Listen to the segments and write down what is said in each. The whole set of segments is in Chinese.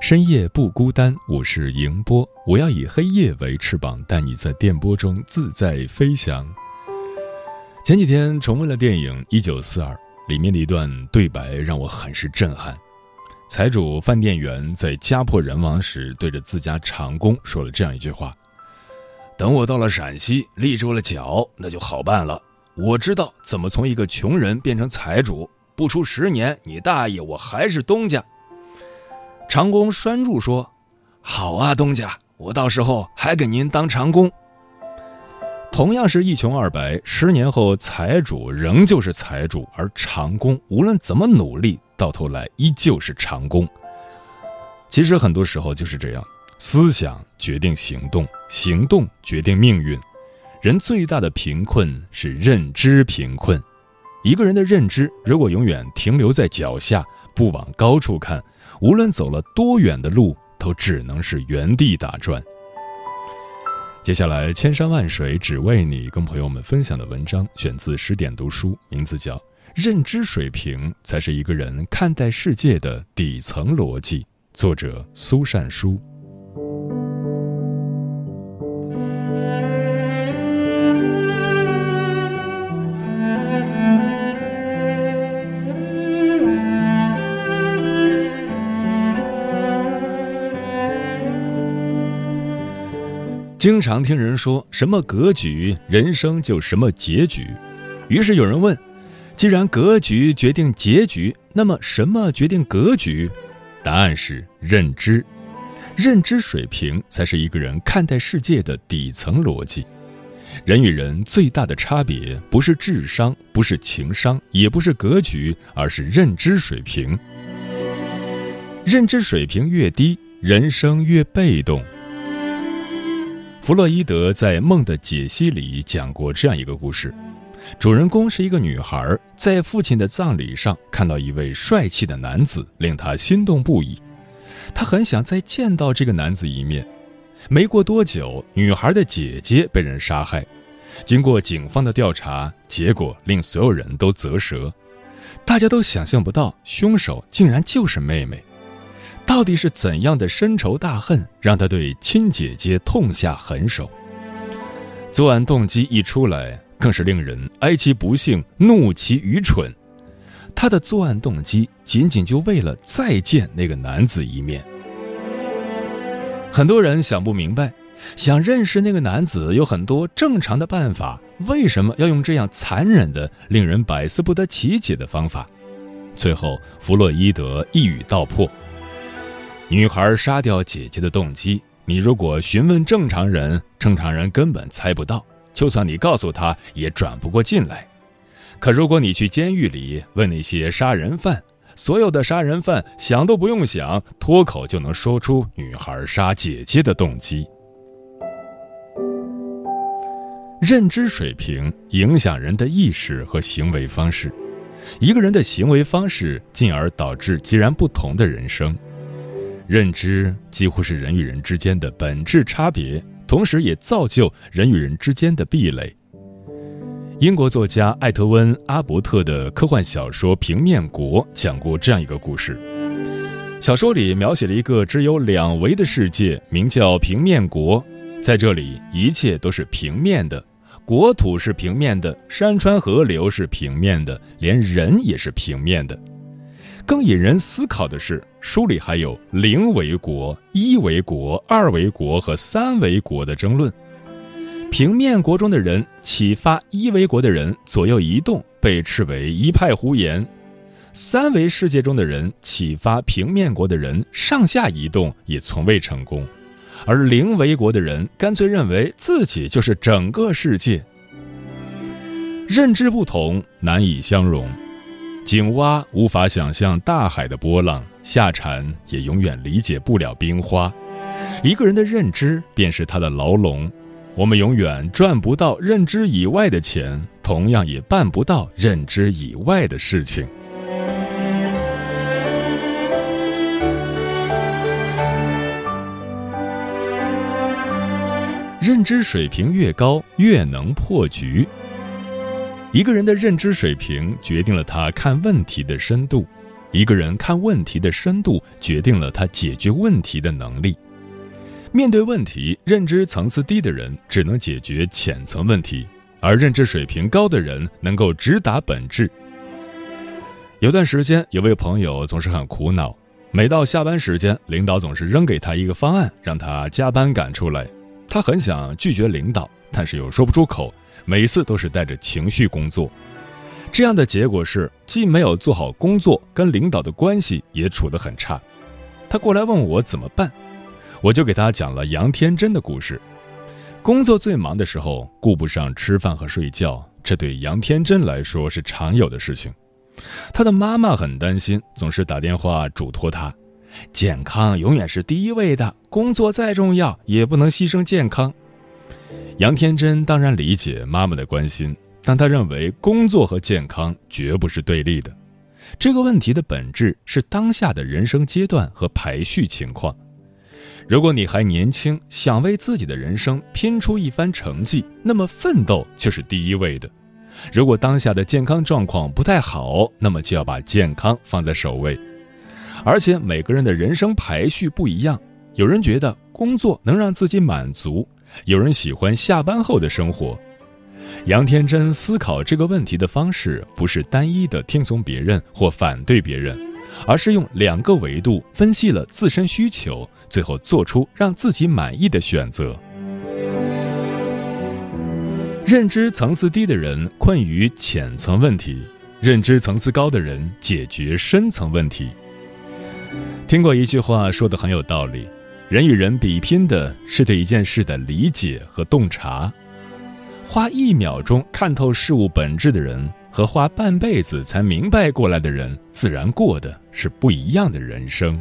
深夜不孤单。我是迎波，我要以黑夜为翅膀，带你在电波中自在飞翔。前几天重温了电影《一九四二》，里面的一段对白让我很是震撼。财主饭店员在家破人亡时，对着自家长工说了这样一句话：“等我到了陕西，立住了脚，那就好办了。”我知道怎么从一个穷人变成财主，不出十年，你大爷我还是东家。长工拴住说：“好啊，东家，我到时候还给您当长工。”同样是一穷二白，十年后财主仍旧是财主，而长工无论怎么努力，到头来依旧是长工。其实很多时候就是这样，思想决定行动，行动决定命运。人最大的贫困是认知贫困。一个人的认知如果永远停留在脚下，不往高处看，无论走了多远的路，都只能是原地打转。接下来，千山万水只为你，跟朋友们分享的文章选自十点读书，名字叫《认知水平才是一个人看待世界的底层逻辑》，作者苏善书。经常听人说什么格局，人生就什么结局。于是有人问：既然格局决定结局，那么什么决定格局？答案是认知。认知水平才是一个人看待世界的底层逻辑。人与人最大的差别，不是智商，不是情商，也不是格局，而是认知水平。认知水平越低，人生越被动。弗洛伊德在《梦的解析》里讲过这样一个故事：主人公是一个女孩，在父亲的葬礼上看到一位帅气的男子，令她心动不已。她很想再见到这个男子一面。没过多久，女孩的姐姐被人杀害。经过警方的调查，结果令所有人都啧舌，大家都想象不到凶手竟然就是妹妹。到底是怎样的深仇大恨，让他对亲姐姐痛下狠手？作案动机一出来，更是令人哀其不幸，怒其愚蠢。他的作案动机仅仅就为了再见那个男子一面。很多人想不明白，想认识那个男子有很多正常的办法，为什么要用这样残忍的、令人百思不得其解的方法？最后，弗洛伊德一语道破。女孩杀掉姐姐的动机，你如果询问正常人，正常人根本猜不到，就算你告诉他，也转不过劲来。可如果你去监狱里问那些杀人犯，所有的杀人犯想都不用想，脱口就能说出女孩杀姐姐的动机。认知水平影响人的意识和行为方式，一个人的行为方式，进而导致截然不同的人生。认知几乎是人与人之间的本质差别，同时也造就人与人之间的壁垒。英国作家艾特温·阿伯特的科幻小说《平面国》讲过这样一个故事。小说里描写了一个只有两维的世界，名叫平面国。在这里，一切都是平面的，国土是平面的，山川河流是平面的，连人也是平面的。更引人思考的是，书里还有零为国、一为国、二为国和三为国的争论。平面国中的人启发一维国的人左右移动，被斥为一派胡言；三维世界中的人启发平面国的人上下移动，也从未成功。而零维国的人干脆认为自己就是整个世界。认知不同，难以相容。井蛙无法想象大海的波浪，夏蝉也永远理解不了冰花。一个人的认知便是他的牢笼。我们永远赚不到认知以外的钱，同样也办不到认知以外的事情。认知水平越高，越能破局。一个人的认知水平决定了他看问题的深度，一个人看问题的深度决定了他解决问题的能力。面对问题，认知层次低的人只能解决浅层问题，而认知水平高的人能够直达本质。有段时间，有位朋友总是很苦恼，每到下班时间，领导总是扔给他一个方案，让他加班赶出来。他很想拒绝领导，但是又说不出口，每次都是带着情绪工作。这样的结果是，既没有做好工作，跟领导的关系也处得很差。他过来问我怎么办。我就给他讲了杨天真的故事。工作最忙的时候，顾不上吃饭和睡觉，这对杨天真来说是常有的事情。他的妈妈很担心，总是打电话嘱托他：健康永远是第一位的，工作再重要也不能牺牲健康。杨天真当然理解妈妈的关心，但他认为工作和健康绝不是对立的。这个问题的本质是当下的人生阶段和排序情况。如果你还年轻，想为自己的人生拼出一番成绩，那么奋斗就是第一位的。如果当下的健康状况不太好，那么就要把健康放在首位。而且每个人的人生排序不一样，有人觉得工作能让自己满足，有人喜欢下班后的生活。杨天真思考这个问题的方式，不是单一的听从别人或反对别人。而是用两个维度分析了自身需求，最后做出让自己满意的选择。认知层次低的人困于浅层问题，认知层次高的人解决深层问题。听过一句话说的很有道理：人与人比拼的是对一件事的理解和洞察。花一秒钟看透事物本质的人。和花半辈子才明白过来的人，自然过的是不一样的人生。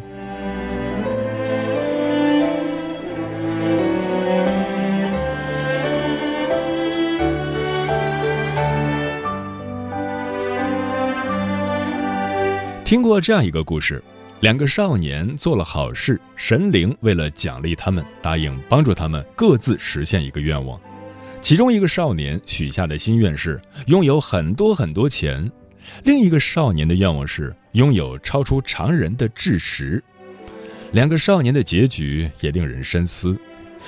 听过这样一个故事：两个少年做了好事，神灵为了奖励他们，答应帮助他们各自实现一个愿望。其中一个少年许下的心愿是拥有很多很多钱，另一个少年的愿望是拥有超出常人的智识。两个少年的结局也令人深思：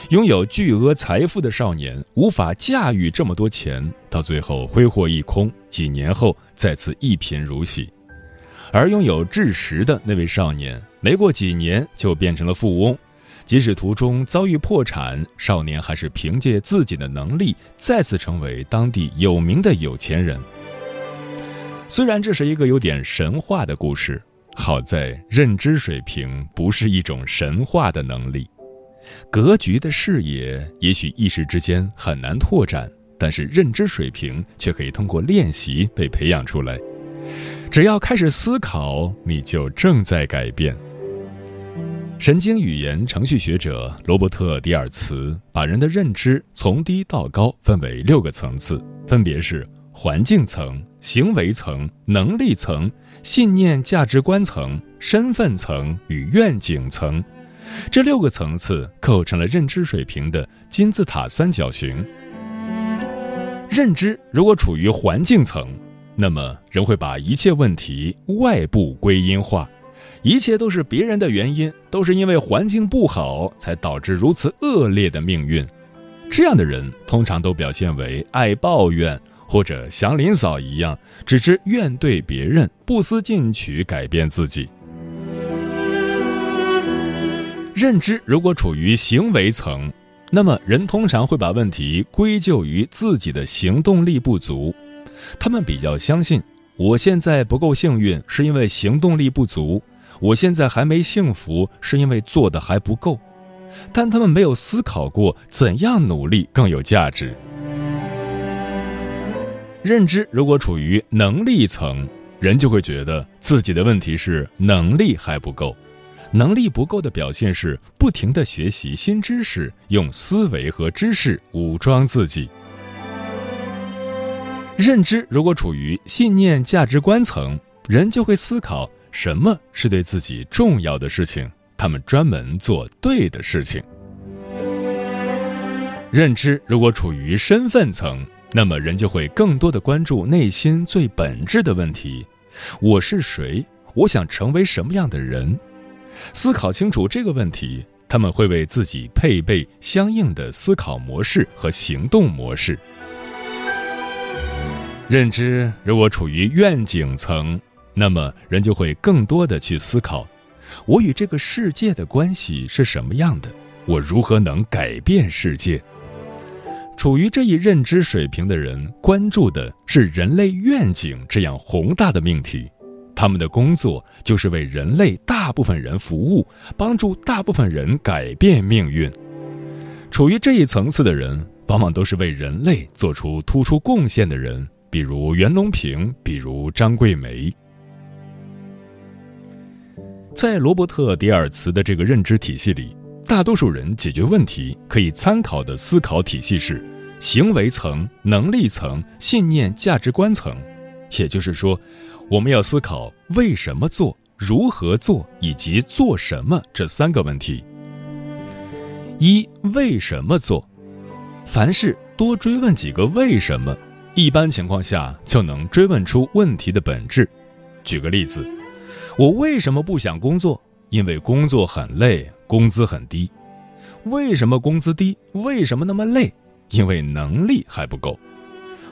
拥有巨额财富的少年无法驾驭这么多钱，到最后挥霍一空，几年后再次一贫如洗；而拥有智识的那位少年，没过几年就变成了富翁。即使途中遭遇破产，少年还是凭借自己的能力再次成为当地有名的有钱人。虽然这是一个有点神话的故事，好在认知水平不是一种神话的能力。格局的视野也许一时之间很难拓展，但是认知水平却可以通过练习被培养出来。只要开始思考，你就正在改变。神经语言程序学者罗伯特·迪尔茨把人的认知从低到高分为六个层次，分别是环境层、行为层、能力层、信念价值观层、身份层与愿景层。这六个层次构成了认知水平的金字塔三角形。认知如果处于环境层，那么人会把一切问题外部归因化。一切都是别人的原因，都是因为环境不好才导致如此恶劣的命运。这样的人通常都表现为爱抱怨、或者祥林嫂一样，只知怨对别人，不思进取改变自己。认知如果处于行为层，那么人通常会把问题归咎于自己的行动力不足。他们比较相信，我现在不够幸运，是因为行动力不足；我现在还没幸福，是因为做的还不够。但他们没有思考过怎样努力更有价值。认知如果处于能力层，人就会觉得自己的问题是能力还不够。能力不够的表现是不停的学习新知识，用思维和知识武装自己。认知如果处于信念价值观层，人就会思考什么是对自己重要的事情，他们专门做对的事情。认知如果处于身份层，那么人就会更多的关注内心最本质的问题：我是谁？我想成为什么样的人？思考清楚这个问题，他们会为自己配备相应的思考模式和行动模式。认知如果处于愿景层，那么人就会更多的去思考：我与这个世界的关系是什么样的？我如何能改变世界？处于这一认知水平的人，关注的是人类愿景这样宏大的命题。他们的工作就是为人类大部分人服务，帮助大部分人改变命运。处于这一层次的人，往往都是为人类做出突出贡献的人，比如袁隆平，比如张桂梅。在罗伯特·迪尔茨的这个认知体系里，大多数人解决问题可以参考的思考体系是行为层、能力层、信念价值观层，也就是说。我们要思考为什么做、如何做以及做什么这三个问题。一、为什么做？凡事多追问几个为什么，一般情况下就能追问出问题的本质。举个例子，我为什么不想工作？因为工作很累，工资很低。为什么工资低？为什么那么累？因为能力还不够。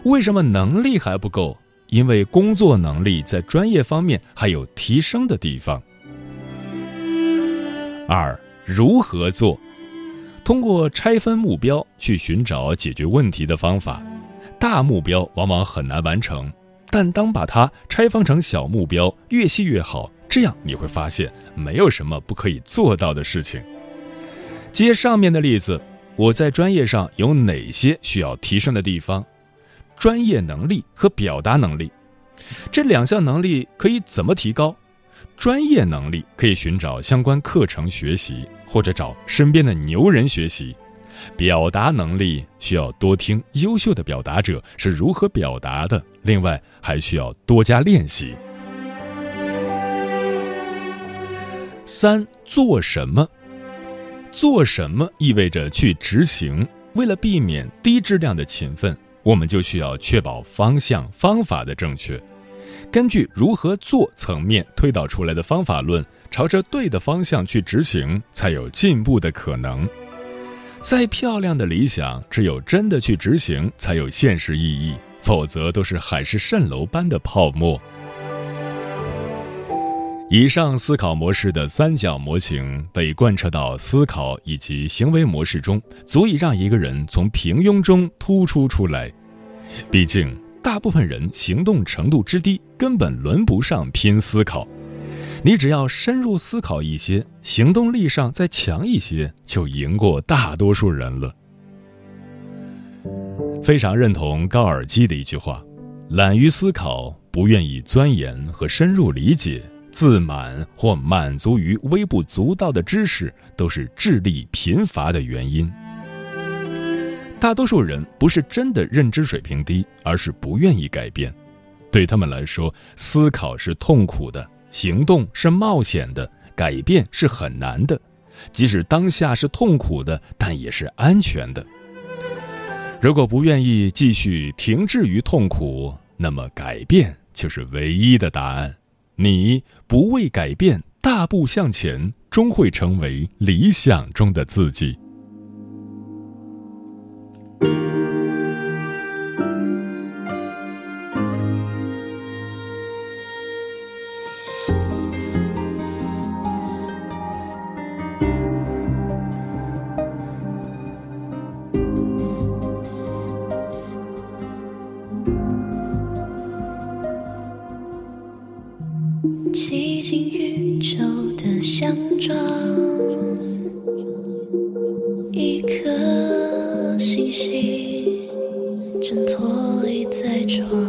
为什么能力还不够？因为工作能力在专业方面还有提升的地方。二，如何做？通过拆分目标去寻找解决问题的方法。大目标往往很难完成，但当把它拆分成小目标，越细越好。这样你会发现，没有什么不可以做到的事情。接上面的例子，我在专业上有哪些需要提升的地方？专业能力和表达能力，这两项能力可以怎么提高？专业能力可以寻找相关课程学习，或者找身边的牛人学习；表达能力需要多听优秀的表达者是如何表达的，另外还需要多加练习。三做什么？做什么意味着去执行。为了避免低质量的勤奋。我们就需要确保方向、方法的正确，根据如何做层面推导出来的方法论，朝着对的方向去执行，才有进步的可能。再漂亮的理想，只有真的去执行，才有现实意义，否则都是海市蜃楼般的泡沫。以上思考模式的三角模型被贯彻到思考以及行为模式中，足以让一个人从平庸中突出出来。毕竟，大部分人行动程度之低，根本轮不上拼思考。你只要深入思考一些，行动力上再强一些，就赢过大多数人了。非常认同高尔基的一句话：“懒于思考，不愿意钻研和深入理解。”自满或满足于微不足道的知识，都是智力贫乏的原因。大多数人不是真的认知水平低，而是不愿意改变。对他们来说，思考是痛苦的，行动是冒险的，改变是很难的。即使当下是痛苦的，但也是安全的。如果不愿意继续停滞于痛苦，那么改变就是唯一的答案。你不为改变大步向前，终会成为理想中的自己。寂静宇宙的相撞，一颗星星正脱离在窗。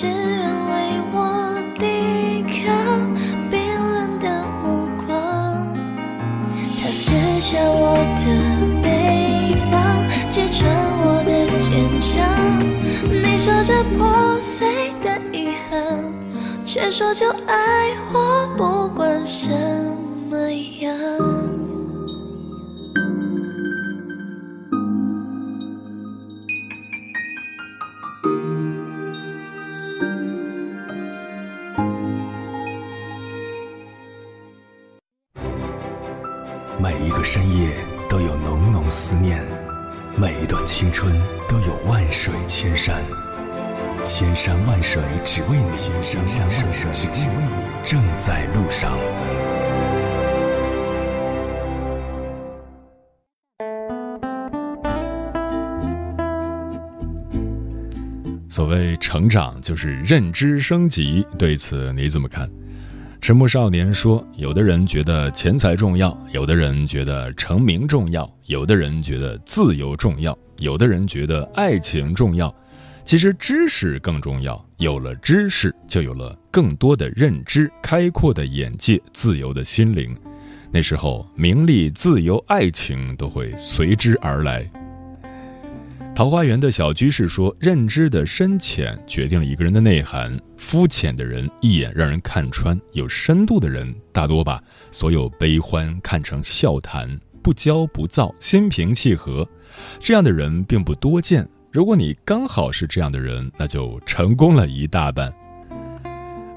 只愿为我抵抗冰冷的目光。他撕下我的北方，揭穿我的坚强。你说着破碎的遗憾，却说就爱我，不管什么样。千山万水只为你，千山万水只为你，正在路上。所谓成长，就是认知升级。对此你怎么看？迟暮少年说：“有的人觉得钱财重要，有的人觉得成名重要，有的人觉得自由重要，有的人觉得爱情重要。其实知识更重要。有了知识，就有了更多的认知、开阔的眼界、自由的心灵。那时候，名利、自由、爱情都会随之而来。”桃花源的小居士说：“认知的深浅决定了一个人的内涵。肤浅的人一眼让人看穿，有深度的人大多把所有悲欢看成笑谈，不骄不躁，心平气和。这样的人并不多见。如果你刚好是这样的人，那就成功了一大半。”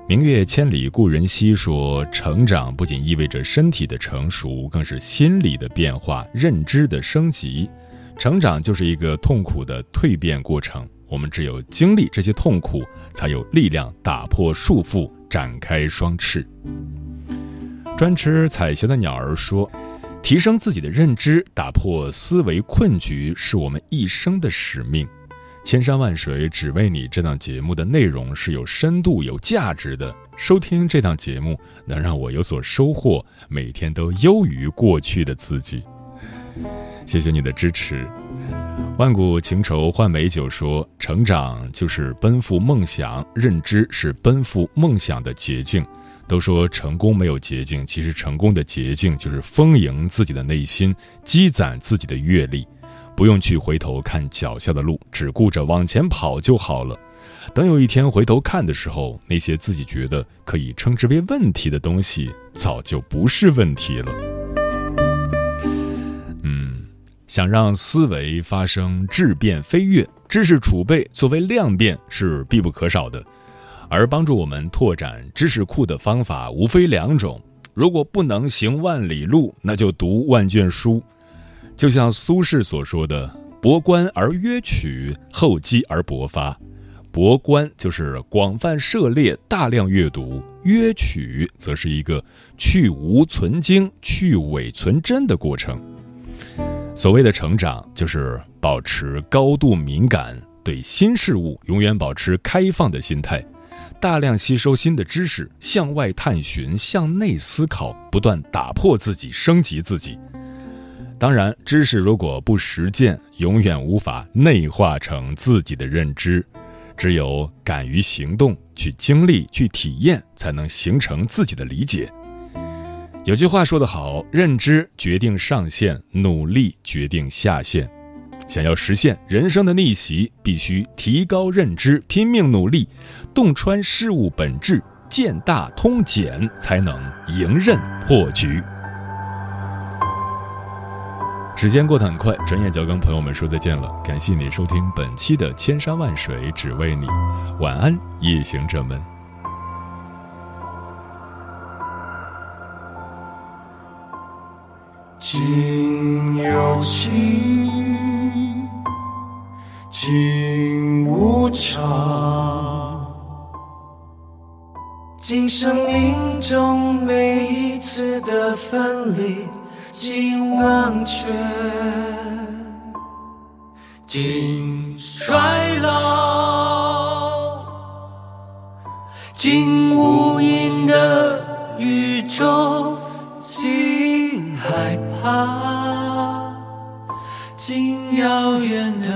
明月千里故人西说：“成长不仅意味着身体的成熟，更是心理的变化、认知的升级。”成长就是一个痛苦的蜕变过程，我们只有经历这些痛苦，才有力量打破束缚，展开双翅。专吃彩霞的鸟儿说：“提升自己的认知，打破思维困局，是我们一生的使命。千山万水只为你。”这档节目的内容是有深度、有价值的。收听这档节目，能让我有所收获，每天都优于过去的自己。谢谢你的支持。万古情仇换美酒说：“成长就是奔赴梦想，认知是奔赴梦想的捷径。都说成功没有捷径，其实成功的捷径就是丰盈自己的内心，积攒自己的阅历，不用去回头看脚下的路，只顾着往前跑就好了。等有一天回头看的时候，那些自己觉得可以称之为问题的东西，早就不是问题了。嗯，想让思维发生质变飞跃，知识储备作为量变是必不可少的。而帮助我们拓展知识库的方法无非两种：如果不能行万里路，那就读万卷书。就像苏轼所说的：“博观而约取，厚积而薄发。”博观就是广泛涉猎、大量阅读；约取则是一个去无存精、去伪存真的过程。所谓的成长，就是保持高度敏感，对新事物永远保持开放的心态。大量吸收新的知识，向外探寻，向内思考，不断打破自己，升级自己。当然，知识如果不实践，永远无法内化成自己的认知。只有敢于行动，去经历，去体验，才能形成自己的理解。有句话说得好：“认知决定上限，努力决定下限。”想要实现人生的逆袭，必须提高认知，拼命努力，洞穿事物本质，见大通简，才能迎刃破局。时间过得很快，转眼就要跟朋友们说再见了。感谢你收听本期的《千山万水只为你》，晚安，夜行者们。今有情，今无常。今生命中每一次的分离，尽忘却，尽衰老，今无垠的宇宙，尽害怕，尽遥远的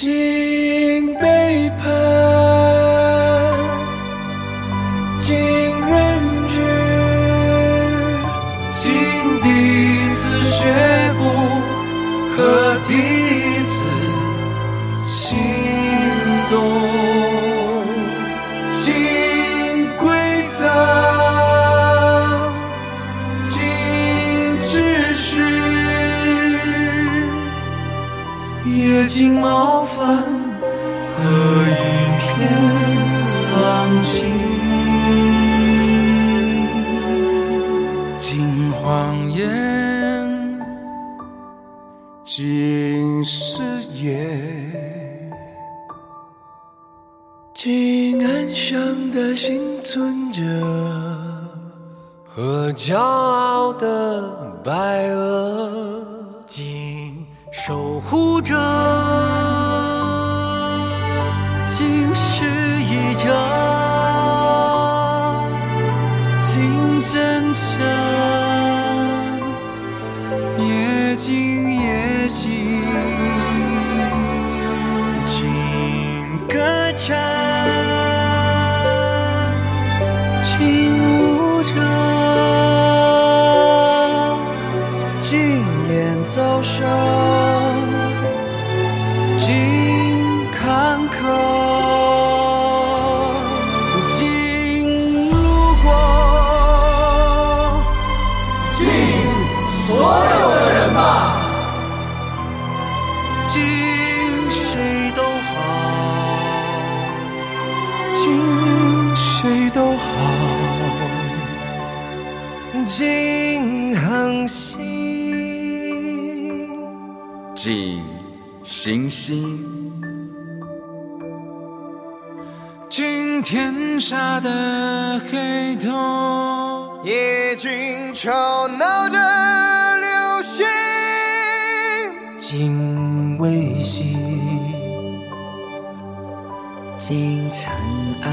今傲的白鹅，尽守护着，尽失意着。谁都好，尽谁都好，尽恒星，尽星星，尽天下的黑洞，也尽吵闹的流星，尽微细，定尘埃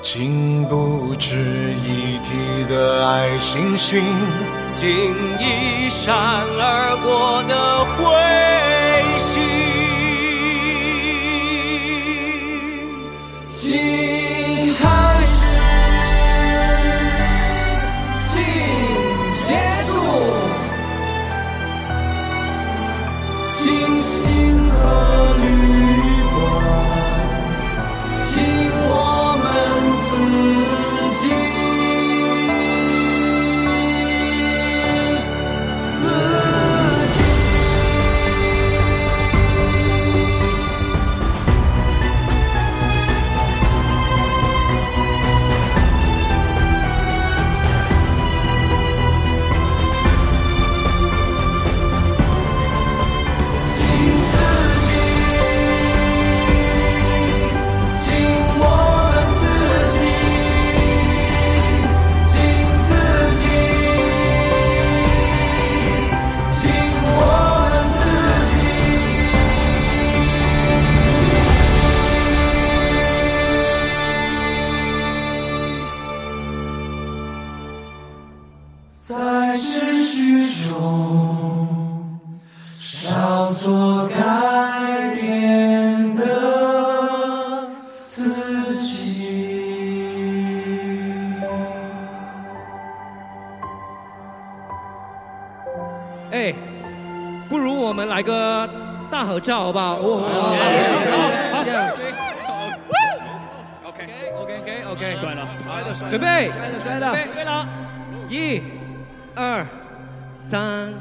情不值一提的爱星星竟一闪而过的彗星口罩吧。好，好，OK，OK，OK，OK，了，准备，准备了，一、二、三。